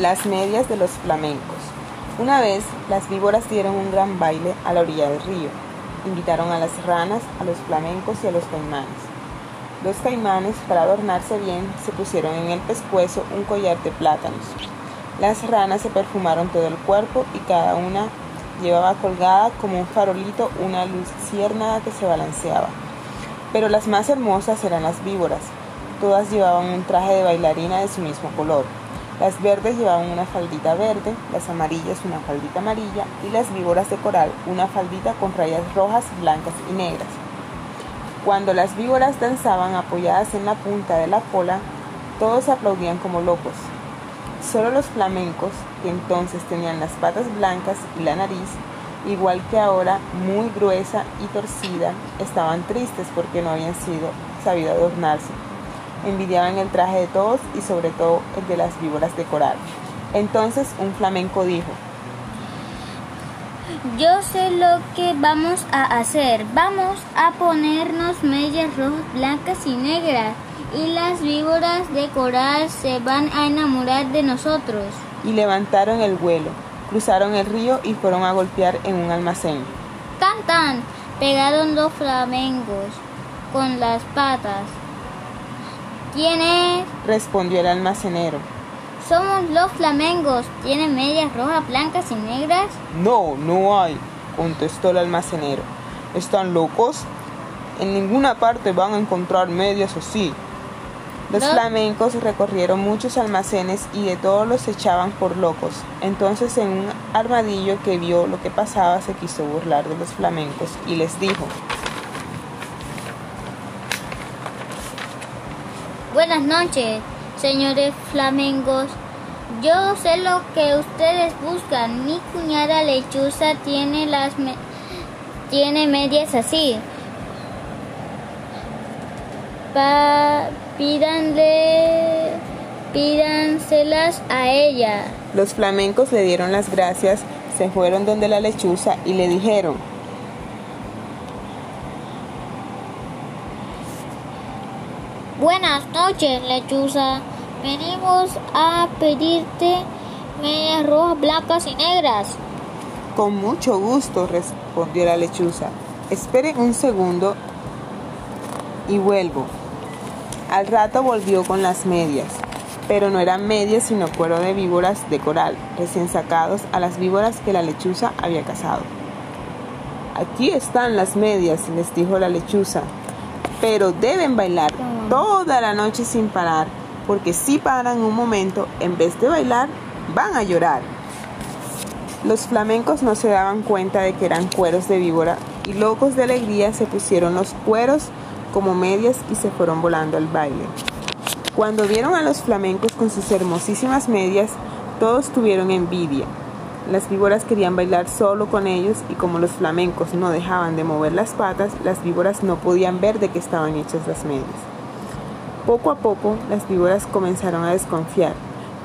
Las medias de los flamencos. Una vez, las víboras dieron un gran baile a la orilla del río. Invitaron a las ranas, a los flamencos y a los caimanes. Los caimanes, para adornarse bien, se pusieron en el pescuezo un collar de plátanos. Las ranas se perfumaron todo el cuerpo y cada una llevaba colgada como un farolito una luciérnaga que se balanceaba. Pero las más hermosas eran las víboras. Todas llevaban un traje de bailarina de su mismo color. Las verdes llevaban una faldita verde, las amarillas una faldita amarilla y las víboras de coral una faldita con rayas rojas, blancas y negras. Cuando las víboras danzaban apoyadas en la punta de la cola, todos aplaudían como locos. Solo los flamencos, que entonces tenían las patas blancas y la nariz, igual que ahora muy gruesa y torcida, estaban tristes porque no habían sido sabido adornarse. Envidiaban el traje de todos y sobre todo el de las víboras de coral. Entonces un flamenco dijo, yo sé lo que vamos a hacer. Vamos a ponernos medias rojas, blancas y negras y las víboras de coral se van a enamorar de nosotros. Y levantaron el vuelo, cruzaron el río y fueron a golpear en un almacén. Tan tan, pegaron dos flamencos con las patas. ¿Quién es? respondió el almacenero. Somos los flamengos. ¿Tienen medias rojas, blancas y negras? No, no hay, contestó el almacenero. ¿Están locos? En ninguna parte van a encontrar medias así. Los flamencos recorrieron muchos almacenes y de todos los echaban por locos. Entonces en un armadillo que vio lo que pasaba se quiso burlar de los flamencos y les dijo, Buenas noches, señores flamencos. Yo sé lo que ustedes buscan. Mi cuñada lechuza tiene las tiene medias así. Pa pídanle, pídanselas a ella. Los flamencos le dieron las gracias, se fueron donde la lechuza y le dijeron, Buenas noches, lechuza. Venimos a pedirte medias rojas, blancas y negras. Con mucho gusto, respondió la lechuza. Esperen un segundo y vuelvo. Al rato volvió con las medias, pero no eran medias sino cuero de víboras de coral, recién sacados a las víboras que la lechuza había cazado. Aquí están las medias, les dijo la lechuza, pero deben bailar toda la noche sin parar, porque si paran un momento, en vez de bailar, van a llorar. Los flamencos no se daban cuenta de que eran cueros de víbora y locos de alegría se pusieron los cueros como medias y se fueron volando al baile. Cuando vieron a los flamencos con sus hermosísimas medias, todos tuvieron envidia. Las víboras querían bailar solo con ellos y como los flamencos no dejaban de mover las patas, las víboras no podían ver de qué estaban hechas las medias. Poco a poco, las víboras comenzaron a desconfiar,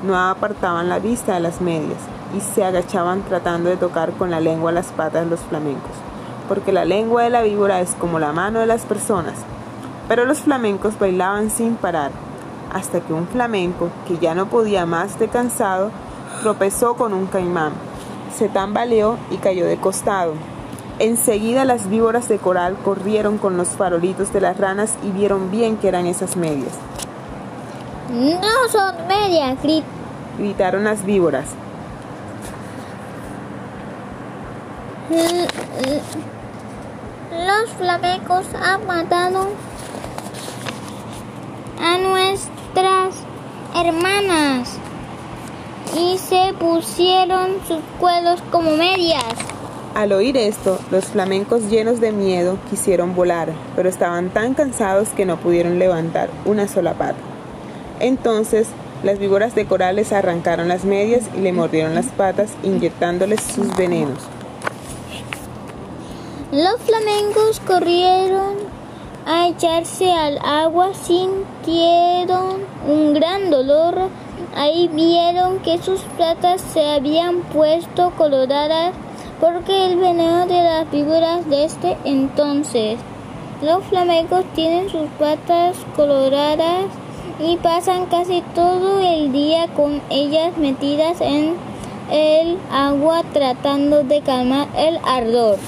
no apartaban la vista de las medias y se agachaban tratando de tocar con la lengua las patas de los flamencos, porque la lengua de la víbora es como la mano de las personas, pero los flamencos bailaban sin parar, hasta que un flamenco, que ya no podía más de cansado, tropezó con un caimán. Se tambaleó y cayó de costado. Enseguida las víboras de coral corrieron con los farolitos de las ranas y vieron bien que eran esas medias. No son medias, gritaron las víboras. Los flamencos han matado a nuestras hermanas y se pusieron sus cuelos como medias. Al oír esto, los flamencos llenos de miedo quisieron volar, pero estaban tan cansados que no pudieron levantar una sola pata. Entonces, las víboras de coral les arrancaron las medias y le mordieron las patas, inyectándoles sus venenos. Los flamencos corrieron a echarse al agua sintieron un gran dolor. Ahí vieron que sus patas se habían puesto coloradas porque el veneno de las víboras de este entonces. Los flamencos tienen sus patas coloradas y pasan casi todo el día con ellas metidas en el agua tratando de calmar el ardor.